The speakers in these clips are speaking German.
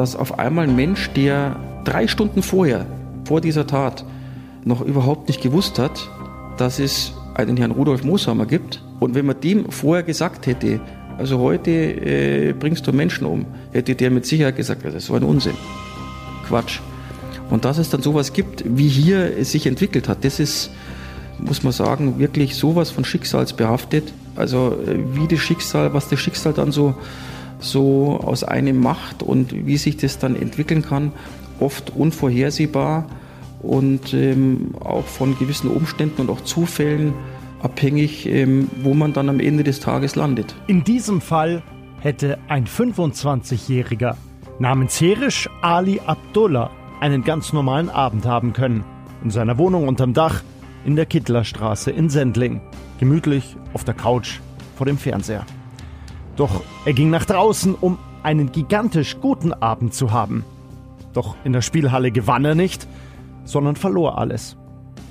dass auf einmal ein Mensch, der drei Stunden vorher, vor dieser Tat, noch überhaupt nicht gewusst hat, dass es einen Herrn Rudolf Mooshammer gibt. Und wenn man dem vorher gesagt hätte, also heute äh, bringst du Menschen um, hätte der mit Sicherheit gesagt, das ist so ein Unsinn. Quatsch. Und dass es dann sowas gibt, wie hier es sich entwickelt hat, das ist, muss man sagen, wirklich sowas von Schicksalsbehaftet. Also äh, wie das Schicksal, was das Schicksal dann so, so aus einem macht und wie sich das dann entwickeln kann, oft unvorhersehbar und ähm, auch von gewissen Umständen und auch Zufällen abhängig, ähm, wo man dann am Ende des Tages landet. In diesem Fall hätte ein 25-Jähriger namens Herisch Ali Abdullah einen ganz normalen Abend haben können. In seiner Wohnung unterm Dach in der Kittlerstraße in Sendling. Gemütlich auf der Couch vor dem Fernseher. Doch er ging nach draußen, um einen gigantisch guten Abend zu haben. Doch in der Spielhalle gewann er nicht, sondern verlor alles.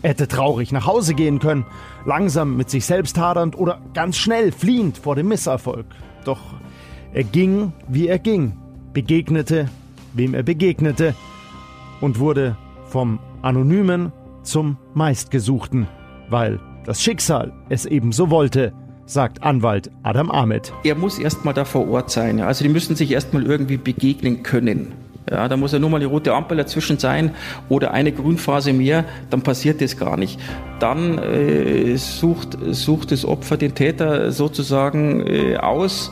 Er hätte traurig nach Hause gehen können, langsam mit sich selbst hadernd oder ganz schnell fliehend vor dem Misserfolg. Doch er ging, wie er ging, begegnete, wem er begegnete und wurde vom Anonymen zum Meistgesuchten, weil das Schicksal es eben so wollte, sagt Anwalt Adam Ahmed. Er muss erstmal da vor Ort sein. Also die müssen sich erstmal irgendwie begegnen können. Ja, da muss ja nur mal die rote Ampel dazwischen sein oder eine Grünphase mehr, dann passiert das gar nicht. Dann äh, sucht, sucht das Opfer den Täter sozusagen äh, aus.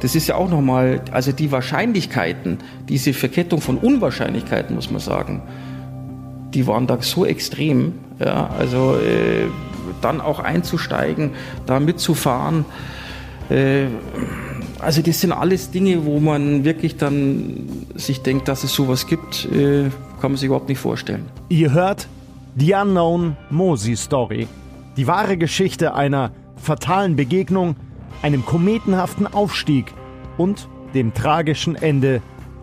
Das ist ja auch nochmal, also die Wahrscheinlichkeiten, diese Verkettung von Unwahrscheinlichkeiten, muss man sagen, die waren da so extrem. Ja, also äh, dann auch einzusteigen, da mitzufahren. Äh, also das sind alles Dinge, wo man wirklich dann sich denkt, dass es sowas gibt, äh, kann man sich überhaupt nicht vorstellen. Ihr hört The Unknown Mosi Story. Die wahre Geschichte einer fatalen Begegnung, einem kometenhaften Aufstieg und dem tragischen Ende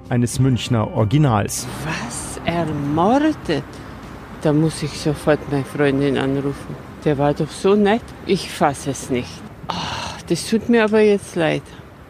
eines Münchner Originals. Was? Ermordet? Da muss ich sofort meine Freundin anrufen. Der war doch so nett. Ich fasse es nicht. Oh, das tut mir aber jetzt leid.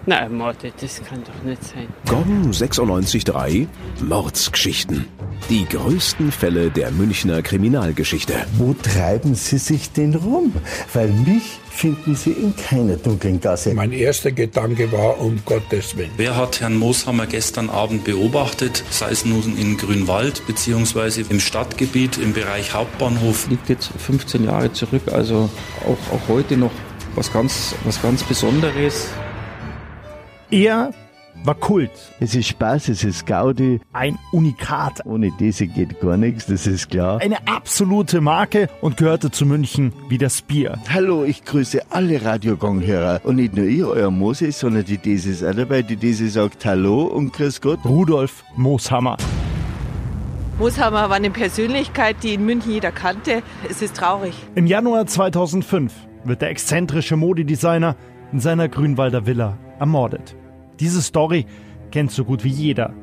Na, ermordet, das kann doch nicht sein. Gong 96.3 Mordsgeschichten. Die größten Fälle der Münchner Kriminalgeschichte. Wo treiben Sie sich denn rum? Weil mich finden Sie in keiner dunklen Gasse. Mein erster Gedanke war, um Gottes Willen. Wer hat Herrn Mooshammer gestern Abend beobachtet, sei es nun in Grünwald beziehungsweise im Stadtgebiet im Bereich Hauptbahnhof? Liegt jetzt 15 Jahre zurück, also auch, auch heute noch was ganz, was ganz Besonderes. Er war Kult. Es ist Spaß, es ist Gaudi. Ein Unikat. Ohne diese geht gar nichts, das ist klar. Eine absolute Marke und gehörte zu München wie das Bier. Hallo, ich grüße alle Radiogong-Hörer. Und nicht nur ihr, euer Moses, sondern die Dese ist auch dabei. Die Dese sagt Hallo und Grüß Gott. Rudolf Mooshammer. Mooshammer war eine Persönlichkeit, die in München jeder kannte. Es ist traurig. Im Januar 2005 wird der exzentrische Modedesigner in seiner Grünwalder Villa ermordet. Diese Story kennt so gut wie jeder.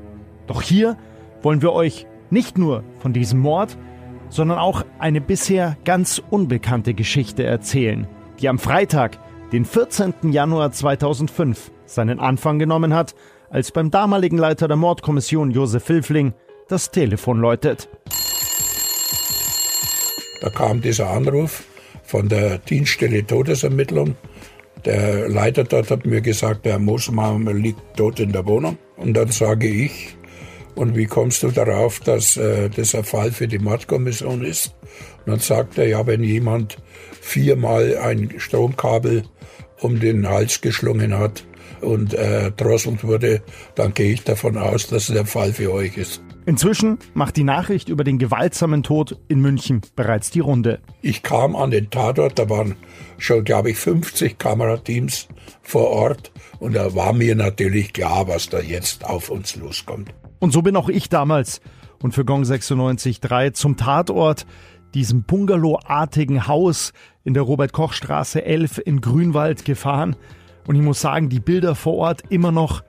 Doch hier wollen wir euch nicht nur von diesem Mord, sondern auch eine bisher ganz unbekannte Geschichte erzählen, die am Freitag, den 14. Januar 2005, seinen Anfang genommen hat, als beim damaligen Leiter der Mordkommission Josef Filfling das Telefon läutet. Da kam dieser Anruf von der Dienststelle Todesermittlung. Der Leiter dort hat mir gesagt, der Moosmann liegt tot in der Wohnung. Und dann sage ich, und wie kommst du darauf, dass äh, das ein Fall für die Mordkommission ist? Und dann sagt er, ja, wenn jemand viermal ein Stromkabel um den Hals geschlungen hat und äh, drosselt wurde, dann gehe ich davon aus, dass es der Fall für euch ist. Inzwischen macht die Nachricht über den gewaltsamen Tod in München bereits die Runde. Ich kam an den Tatort, da waren schon, glaube ich, 50 Kamerateams vor Ort und da war mir natürlich klar, was da jetzt auf uns loskommt. Und so bin auch ich damals und für Gong 96.3 zum Tatort, diesem Bungalow-artigen Haus in der Robert-Koch-Straße 11 in Grünwald gefahren. Und ich muss sagen, die Bilder vor Ort immer noch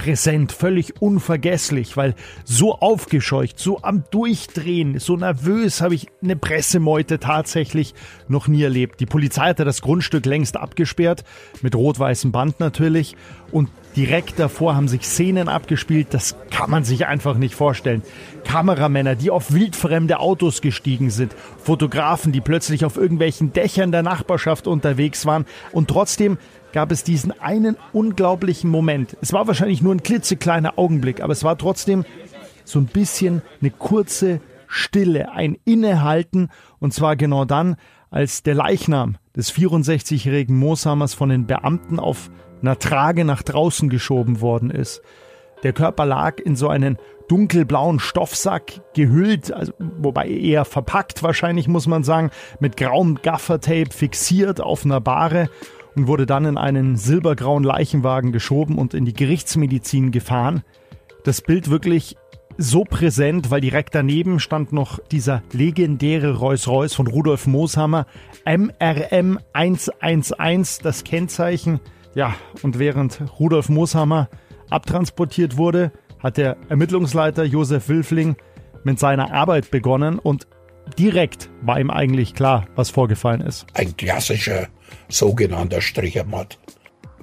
präsent, völlig unvergesslich, weil so aufgescheucht, so am Durchdrehen, so nervös habe ich eine Pressemeute tatsächlich noch nie erlebt. Die Polizei hatte das Grundstück längst abgesperrt, mit rot-weißem Band natürlich, und direkt davor haben sich Szenen abgespielt, das kann man sich einfach nicht vorstellen. Kameramänner, die auf wildfremde Autos gestiegen sind, Fotografen, die plötzlich auf irgendwelchen Dächern der Nachbarschaft unterwegs waren und trotzdem gab es diesen einen unglaublichen Moment. Es war wahrscheinlich nur ein klitzekleiner Augenblick, aber es war trotzdem so ein bisschen eine kurze Stille, ein Innehalten und zwar genau dann, als der Leichnam des 64-jährigen Mooshammers von den Beamten auf einer Trage nach draußen geschoben worden ist. Der Körper lag in so einen dunkelblauen Stoffsack gehüllt, also, wobei eher verpackt wahrscheinlich muss man sagen, mit grauem Gaffertape fixiert auf einer Bahre und wurde dann in einen silbergrauen Leichenwagen geschoben und in die Gerichtsmedizin gefahren. Das Bild wirklich so präsent, weil direkt daneben stand noch dieser legendäre Rolls-Royce von Rudolf Mooshammer, MRM 111, das Kennzeichen. Ja, und während Rudolf Mooshammer abtransportiert wurde, hat der Ermittlungsleiter Josef Wilfling mit seiner Arbeit begonnen und direkt war ihm eigentlich klar, was vorgefallen ist. Ein klassischer sogenannter Strichermord.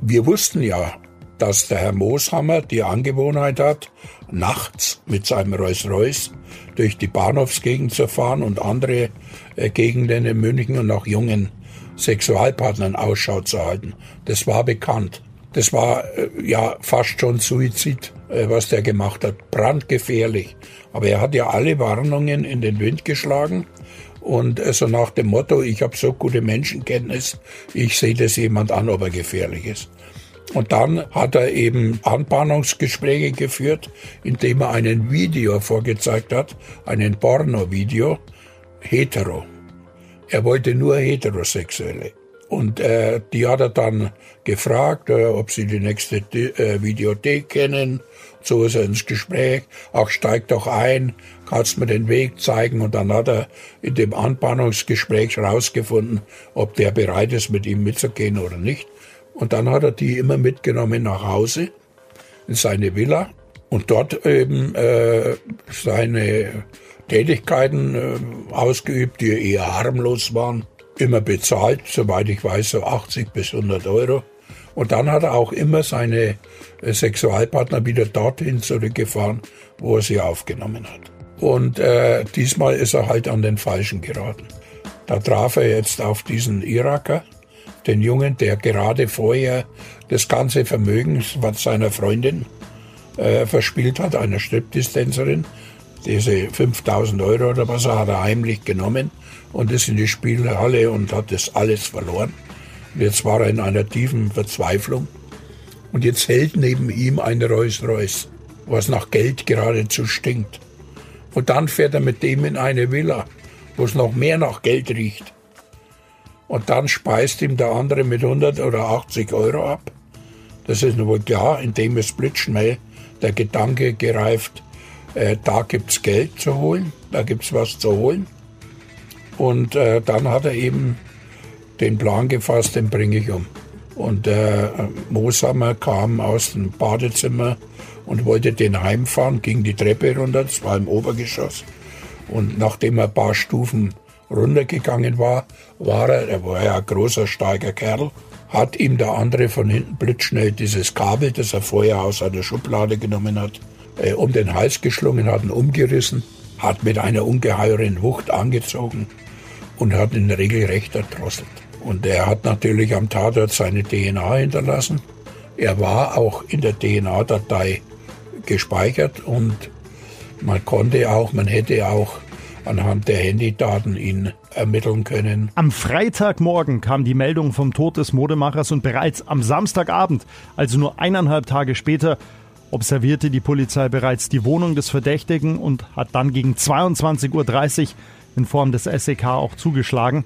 Wir wussten ja, dass der Herr Mooshammer die Angewohnheit hat, nachts mit seinem Rolls-Royce durch die Bahnhofsgegend zu fahren und andere äh, Gegenden in München und nach jungen Sexualpartnern Ausschau zu halten. Das war bekannt. Das war äh, ja fast schon Suizid, äh, was der gemacht hat. Brandgefährlich. Aber er hat ja alle Warnungen in den Wind geschlagen. Und so also nach dem Motto, ich habe so gute Menschenkenntnis, ich sehe das jemand an, ob er gefährlich ist. Und dann hat er eben Anbahnungsgespräche geführt, indem er einen Video vorgezeigt hat, einen Porno-Video, hetero. Er wollte nur Heterosexuelle. Und äh, die hat er dann gefragt, äh, ob sie die nächste äh, Videothek kennen. So ist er ins Gespräch. Ach, steig doch ein, kannst mir den Weg zeigen. Und dann hat er in dem Anbahnungsgespräch rausgefunden, ob der bereit ist, mit ihm mitzugehen oder nicht. Und dann hat er die immer mitgenommen nach Hause, in seine Villa. Und dort eben äh, seine Tätigkeiten äh, ausgeübt, die eher harmlos waren. Immer bezahlt, soweit ich weiß, so 80 bis 100 Euro. Und dann hat er auch immer seine äh, Sexualpartner wieder dorthin zurückgefahren, wo er sie aufgenommen hat. Und äh, diesmal ist er halt an den Falschen geraten. Da traf er jetzt auf diesen Iraker, den Jungen, der gerade vorher das ganze Vermögen seiner Freundin äh, verspielt hat, einer Striptease-Tänzerin. Diese 5000 Euro oder was hat er heimlich genommen und ist in die Spielhalle und hat das alles verloren. Und jetzt war er in einer tiefen Verzweiflung. Und jetzt hält neben ihm ein Rolls-Royce, was nach Geld geradezu stinkt. Und dann fährt er mit dem in eine Villa, wo es noch mehr nach Geld riecht. Und dann speist ihm der andere mit 100 oder 80 Euro ab. Das ist wohl klar, indem ist blitzschnell der Gedanke gereift, äh, da gibt's Geld zu holen, da gibt's was zu holen. Und äh, dann hat er eben den Plan gefasst, den bringe ich um. Und der äh, Mooshammer kam aus dem Badezimmer und wollte den heimfahren, ging die Treppe runter, das war im Obergeschoss. Und nachdem er ein paar Stufen runtergegangen war, war er, er war ja ein großer, starker Kerl, hat ihm der andere von hinten blitzschnell dieses Kabel, das er vorher aus einer Schublade genommen hat, äh, um den Hals geschlungen, hat ihn umgerissen, hat mit einer ungeheuren Wucht angezogen und hat ihn regelrecht erdrosselt. Und er hat natürlich am Tatort seine DNA hinterlassen. Er war auch in der DNA-Datei gespeichert und man konnte auch, man hätte auch anhand der Handydaten ihn ermitteln können. Am Freitagmorgen kam die Meldung vom Tod des Modemachers und bereits am Samstagabend, also nur eineinhalb Tage später, observierte die Polizei bereits die Wohnung des Verdächtigen und hat dann gegen 22.30 Uhr in Form des SEK auch zugeschlagen,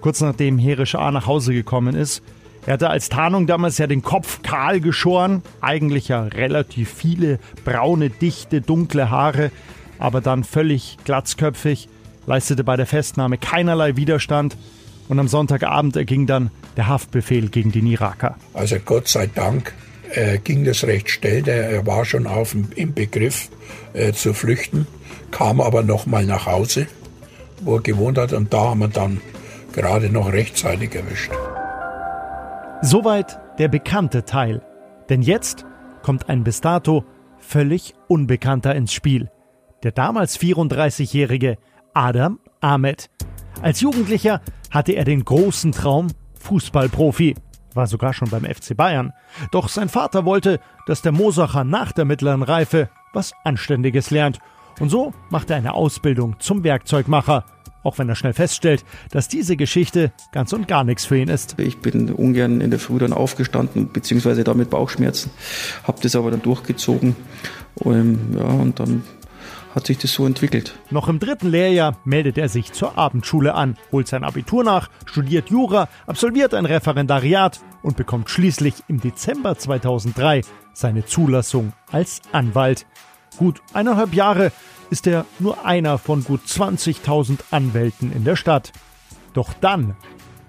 kurz nachdem Herisch A. nach Hause gekommen ist. Er hatte als Tarnung damals ja den Kopf kahl geschoren, eigentlich ja relativ viele braune, dichte, dunkle Haare, aber dann völlig glatzköpfig, leistete bei der Festnahme keinerlei Widerstand und am Sonntagabend erging dann der Haftbefehl gegen den Iraker. Also Gott sei Dank äh, ging das recht schnell. Er war schon auf im Begriff äh, zu flüchten, kam aber noch mal nach Hause, wo er gewohnt hat. Und da haben wir dann gerade noch rechtzeitig erwischt. Soweit der bekannte Teil. Denn jetzt kommt ein bis dato völlig Unbekannter ins Spiel. Der damals 34-jährige Adam Ahmed. Als Jugendlicher hatte er den großen Traum, Fußballprofi. War sogar schon beim FC Bayern. Doch sein Vater wollte, dass der Mosacher nach der mittleren Reife was Anständiges lernt. Und so macht er eine Ausbildung zum Werkzeugmacher auch wenn er schnell feststellt, dass diese Geschichte ganz und gar nichts für ihn ist. Ich bin ungern in der Früh dann aufgestanden, beziehungsweise damit Bauchschmerzen, habe das aber dann durchgezogen und, ja, und dann hat sich das so entwickelt. Noch im dritten Lehrjahr meldet er sich zur Abendschule an, holt sein Abitur nach, studiert Jura, absolviert ein Referendariat und bekommt schließlich im Dezember 2003 seine Zulassung als Anwalt. Gut eineinhalb Jahre ist er nur einer von gut 20.000 Anwälten in der Stadt. Doch dann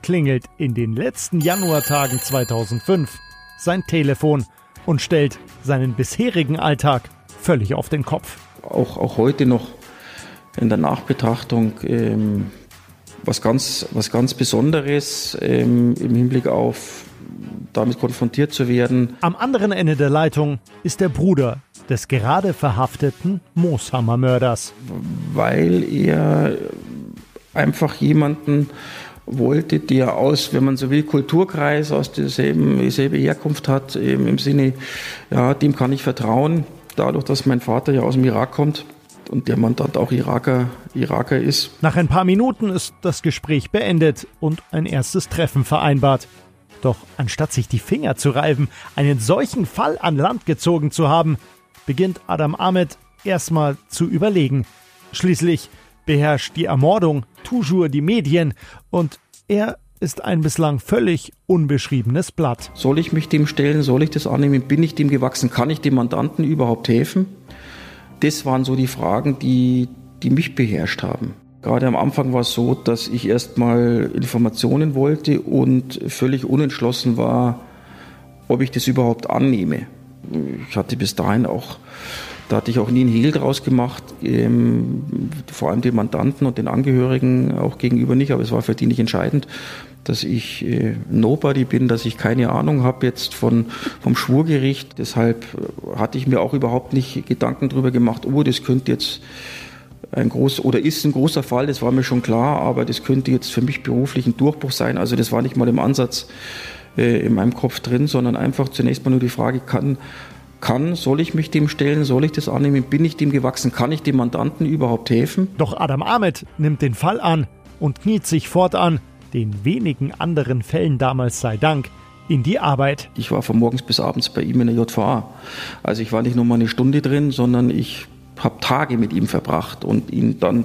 klingelt in den letzten Januartagen 2005 sein Telefon und stellt seinen bisherigen Alltag völlig auf den Kopf. Auch, auch heute noch in der Nachbetrachtung ähm, was, ganz, was ganz Besonderes ähm, im Hinblick auf damit konfrontiert zu werden. Am anderen Ende der Leitung ist der Bruder des gerade verhafteten Mooshammer-Mörders. Weil er einfach jemanden wollte, der aus, wenn man so will, Kulturkreis, aus derselben dieselbe Herkunft hat, eben im Sinne, ja, dem kann ich vertrauen. Dadurch, dass mein Vater ja aus dem Irak kommt und der Mandant auch Iraker, Iraker ist. Nach ein paar Minuten ist das Gespräch beendet und ein erstes Treffen vereinbart. Doch anstatt sich die Finger zu reiben, einen solchen Fall an Land gezogen zu haben, beginnt Adam Ahmed erstmal zu überlegen. Schließlich beherrscht die Ermordung toujours die Medien und er ist ein bislang völlig unbeschriebenes Blatt. Soll ich mich dem stellen? Soll ich das annehmen? Bin ich dem gewachsen? Kann ich dem Mandanten überhaupt helfen? Das waren so die Fragen, die, die mich beherrscht haben. Gerade am Anfang war es so, dass ich erstmal Informationen wollte und völlig unentschlossen war, ob ich das überhaupt annehme. Ich hatte bis dahin auch, da hatte ich auch nie einen Hehl draus gemacht, ähm, vor allem den Mandanten und den Angehörigen auch gegenüber nicht, aber es war für die nicht entscheidend, dass ich äh, Nobody bin, dass ich keine Ahnung habe jetzt von, vom Schwurgericht. Deshalb hatte ich mir auch überhaupt nicht Gedanken darüber gemacht, oh, das könnte jetzt ein groß oder ist ein großer Fall, das war mir schon klar, aber das könnte jetzt für mich beruflich ein Durchbruch sein. Also das war nicht mal im Ansatz äh, in meinem Kopf drin, sondern einfach zunächst mal nur die Frage, kann, kann, soll ich mich dem stellen, soll ich das annehmen, bin ich dem gewachsen, kann ich dem Mandanten überhaupt helfen? Doch Adam Ahmed nimmt den Fall an und kniet sich fortan, den wenigen anderen Fällen damals sei Dank, in die Arbeit. Ich war von morgens bis abends bei ihm in der JVA. Also ich war nicht nur mal eine Stunde drin, sondern ich habe Tage mit ihm verbracht und ihn dann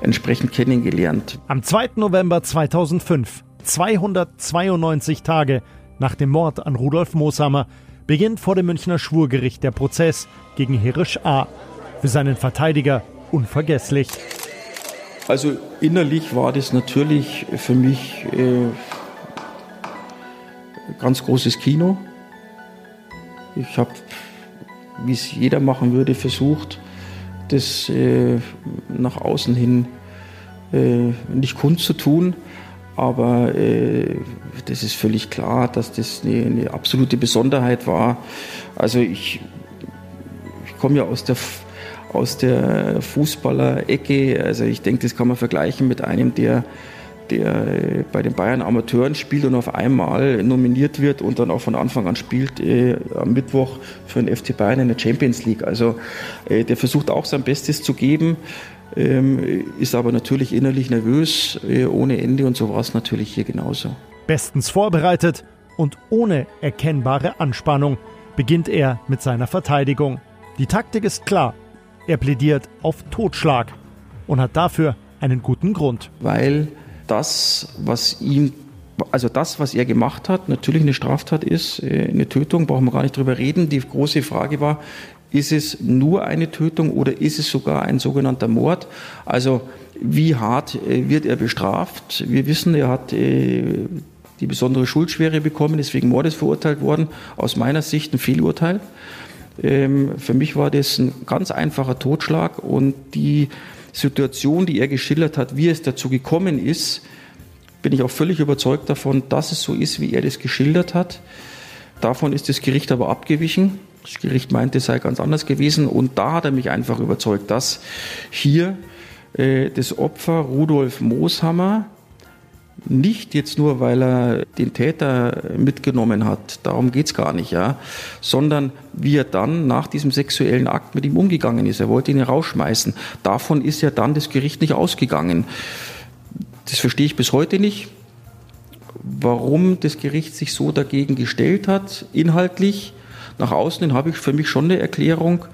entsprechend kennengelernt. Am 2. November 2005, 292 Tage nach dem Mord an Rudolf Mooshammer, beginnt vor dem Münchner Schwurgericht der Prozess gegen Hirisch A. Für seinen Verteidiger unvergesslich. Also innerlich war das natürlich für mich äh, ganz großes Kino. Ich habe, wie es jeder machen würde, versucht, das äh, nach außen hin äh, nicht kundzutun. Aber äh, das ist völlig klar, dass das eine, eine absolute Besonderheit war. Also ich, ich komme ja aus der, aus der Fußballer-Ecke. Also ich denke, das kann man vergleichen mit einem, der der äh, bei den Bayern Amateuren spielt und auf einmal nominiert wird und dann auch von Anfang an spielt äh, am Mittwoch für den FC Bayern in der Champions League. Also äh, der versucht auch sein Bestes zu geben, ist aber natürlich innerlich nervös äh, ohne Ende und so war es natürlich hier genauso. Bestens vorbereitet und ohne erkennbare Anspannung beginnt er mit seiner Verteidigung. Die Taktik ist klar. Er plädiert auf Totschlag und hat dafür einen guten Grund. Weil das, was ihm, also das, was er gemacht hat, natürlich eine Straftat ist, äh, eine Tötung, brauchen wir gar nicht drüber reden. Die große Frage war, ist es nur eine Tötung oder ist es sogar ein sogenannter Mord? Also wie hart äh, wird er bestraft? Wir wissen, er hat äh, die besondere Schuldschwere bekommen, ist wegen Mordes verurteilt worden. Aus meiner Sicht ein Fehlurteil. Ähm, für mich war das ein ganz einfacher Totschlag und die Situation, die er geschildert hat, wie es dazu gekommen ist, bin ich auch völlig überzeugt davon, dass es so ist, wie er das geschildert hat. Davon ist das Gericht aber abgewichen. Das Gericht meinte, es sei ganz anders gewesen. Und da hat er mich einfach überzeugt, dass hier äh, das Opfer Rudolf Mooshammer nicht jetzt nur, weil er den Täter mitgenommen hat, darum geht es gar nicht, ja, sondern wie er dann nach diesem sexuellen Akt mit ihm umgegangen ist. Er wollte ihn rausschmeißen. Davon ist ja dann das Gericht nicht ausgegangen. Das verstehe ich bis heute nicht, warum das Gericht sich so dagegen gestellt hat, inhaltlich. Nach außen hin habe ich für mich schon eine Erklärung.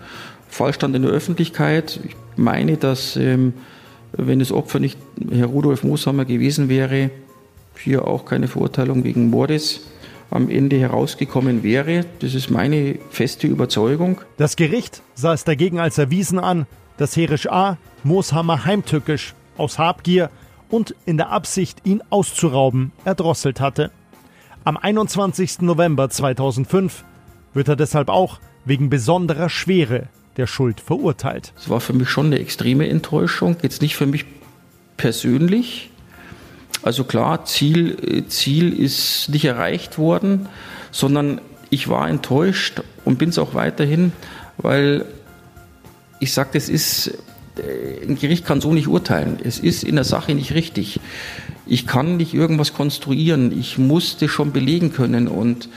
Fallstand in der Öffentlichkeit. Ich meine, dass ähm, wenn das Opfer nicht Herr Rudolf Mooshammer gewesen wäre, hier auch keine Verurteilung wegen Mordes am Ende herausgekommen wäre. Das ist meine feste Überzeugung. Das Gericht sah es dagegen als erwiesen an, dass Herisch A. Mooshammer heimtückisch aus Habgier und in der Absicht, ihn auszurauben, erdrosselt hatte. Am 21. November 2005 wird er deshalb auch wegen besonderer Schwere der Schuld verurteilt. Es war für mich schon eine extreme Enttäuschung, jetzt nicht für mich persönlich. Also klar, Ziel, Ziel ist nicht erreicht worden, sondern ich war enttäuscht und bin es auch weiterhin, weil ich sage, das ist äh, ein Gericht kann so nicht urteilen. Es ist in der Sache nicht richtig. Ich kann nicht irgendwas konstruieren. Ich musste schon belegen können. Und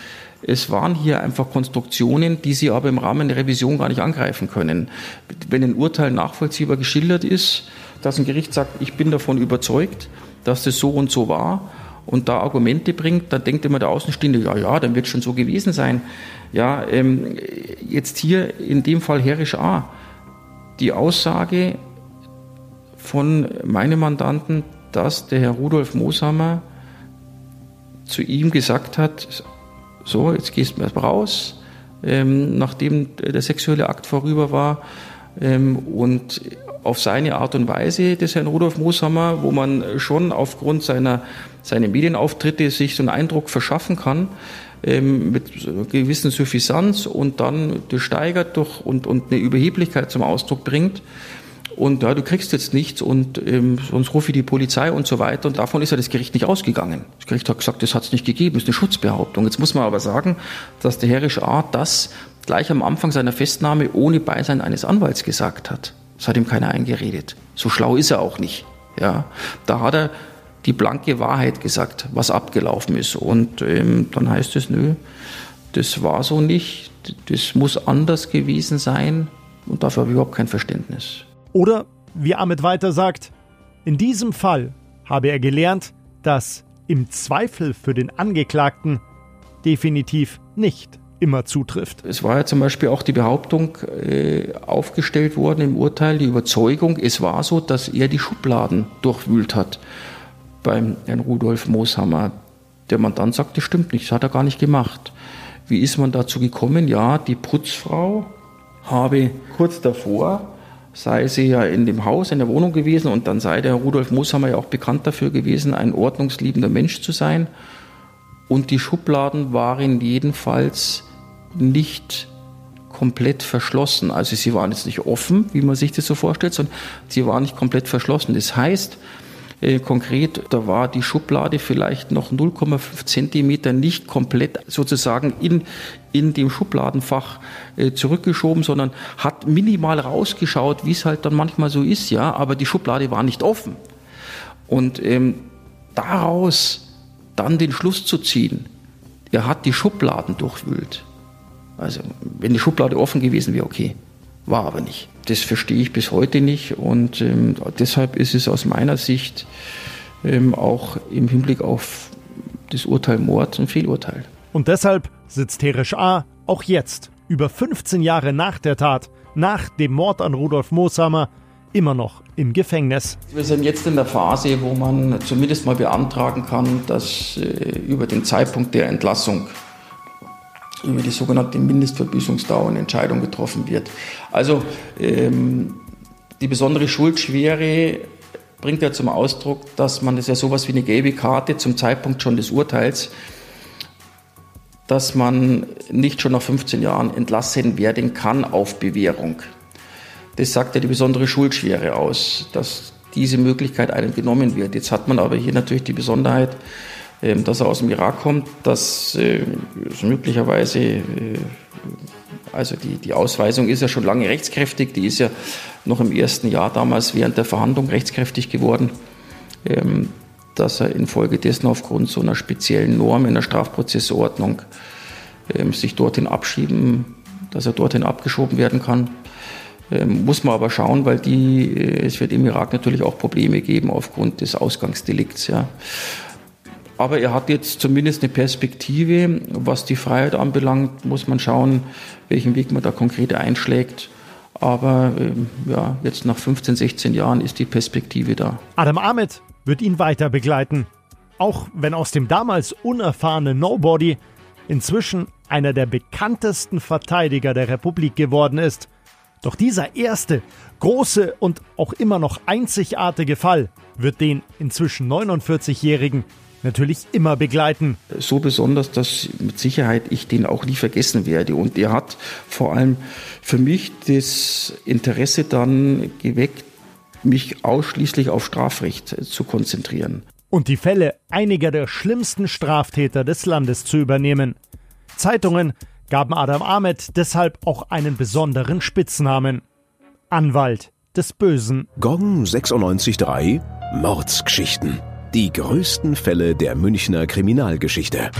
es waren hier einfach Konstruktionen, die Sie aber im Rahmen der Revision gar nicht angreifen können. Wenn ein Urteil nachvollziehbar geschildert ist, dass ein Gericht sagt, ich bin davon überzeugt, dass das so und so war und da Argumente bringt, dann denkt immer der Außenstehende, ja, ja, dann wird es schon so gewesen sein. Ja, ähm, jetzt hier in dem Fall Herrisch A die Aussage von meinem Mandanten, dass der Herr Rudolf Mooshammer zu ihm gesagt hat, so, jetzt gehst du erstmal raus, ähm, nachdem der sexuelle Akt vorüber war. Ähm, und auf seine Art und Weise des Herrn Rudolf Mooshammer, wo man schon aufgrund seiner, seiner Medienauftritte sich so einen Eindruck verschaffen kann, ähm, mit gewissen Suffisanz und dann das steigert durch und, und eine Überheblichkeit zum Ausdruck bringt. Und ja, du kriegst jetzt nichts und ähm, sonst rufe ich die Polizei und so weiter. Und davon ist ja das Gericht nicht ausgegangen. Das Gericht hat gesagt, das hat es nicht gegeben, das ist eine Schutzbehauptung. Jetzt muss man aber sagen, dass der herrische Art das gleich am Anfang seiner Festnahme ohne Beisein eines Anwalts gesagt hat. Das hat ihm keiner eingeredet. So schlau ist er auch nicht. Ja, da hat er die blanke Wahrheit gesagt, was abgelaufen ist. Und ähm, dann heißt es, nö, das war so nicht, das muss anders gewesen sein und dafür habe ich überhaupt kein Verständnis. Oder, wie Ahmed weiter sagt, in diesem Fall habe er gelernt, dass im Zweifel für den Angeklagten definitiv nicht immer zutrifft. Es war ja zum Beispiel auch die Behauptung äh, aufgestellt worden im Urteil, die Überzeugung, es war so, dass er die Schubladen durchwühlt hat beim Herrn Rudolf Mooshammer. Der Mandant sagt, das stimmt nicht, das hat er gar nicht gemacht. Wie ist man dazu gekommen? Ja, die Putzfrau habe kurz davor, sei sie ja in dem Haus, in der Wohnung gewesen und dann sei der Rudolf Mooshammer ja auch bekannt dafür gewesen, ein ordnungsliebender Mensch zu sein. Und die Schubladen waren jedenfalls nicht komplett verschlossen. Also sie waren jetzt nicht offen, wie man sich das so vorstellt, sondern sie waren nicht komplett verschlossen. Das heißt, äh, konkret, da war die Schublade vielleicht noch 0,5 Zentimeter nicht komplett sozusagen in, in dem Schubladenfach äh, zurückgeschoben, sondern hat minimal rausgeschaut, wie es halt dann manchmal so ist, ja, aber die Schublade war nicht offen. Und ähm, daraus dann den Schluss zu ziehen, er hat die Schubladen durchwühlt. Also, wenn die Schublade offen gewesen wäre, okay war aber nicht. Das verstehe ich bis heute nicht und ähm, deshalb ist es aus meiner Sicht ähm, auch im Hinblick auf das Urteil Mord ein Fehlurteil. Und deshalb sitzt Teresch A. auch jetzt, über 15 Jahre nach der Tat, nach dem Mord an Rudolf Mooshammer, immer noch im Gefängnis. Wir sind jetzt in der Phase, wo man zumindest mal beantragen kann, dass äh, über den Zeitpunkt der Entlassung über die sogenannte Mindestverbüßungsdauer eine Entscheidung getroffen wird. Also ähm, die besondere Schuldschwere bringt ja zum Ausdruck, dass man das ja sowas wie eine gelbe Karte zum Zeitpunkt schon des Urteils, dass man nicht schon nach 15 Jahren entlassen werden kann auf Bewährung. Das sagt ja die besondere Schuldschwere aus, dass diese Möglichkeit einem genommen wird. Jetzt hat man aber hier natürlich die Besonderheit, dass er aus dem Irak kommt, dass äh, möglicherweise, äh, also die, die Ausweisung ist ja schon lange rechtskräftig, die ist ja noch im ersten Jahr damals während der Verhandlung rechtskräftig geworden, ähm, dass er infolgedessen aufgrund so einer speziellen Norm in der Strafprozessordnung ähm, sich dorthin abschieben, dass er dorthin abgeschoben werden kann. Ähm, muss man aber schauen, weil die, äh, es wird im Irak natürlich auch Probleme geben aufgrund des Ausgangsdelikts. Ja. Aber er hat jetzt zumindest eine Perspektive. Was die Freiheit anbelangt, muss man schauen, welchen Weg man da konkret einschlägt. Aber ähm, ja, jetzt nach 15, 16 Jahren ist die Perspektive da. Adam Ahmed wird ihn weiter begleiten. Auch wenn aus dem damals unerfahrenen Nobody inzwischen einer der bekanntesten Verteidiger der Republik geworden ist. Doch dieser erste, große und auch immer noch einzigartige Fall wird den inzwischen 49-Jährigen natürlich immer begleiten. So besonders, dass mit Sicherheit ich den auch nie vergessen werde. Und der hat vor allem für mich das Interesse dann geweckt, mich ausschließlich auf Strafrecht zu konzentrieren. Und die Fälle einiger der schlimmsten Straftäter des Landes zu übernehmen. Zeitungen gaben Adam Ahmed deshalb auch einen besonderen Spitznamen. Anwalt des Bösen. Gong 96.3 Mordsgeschichten. Die größten Fälle der Münchner Kriminalgeschichte.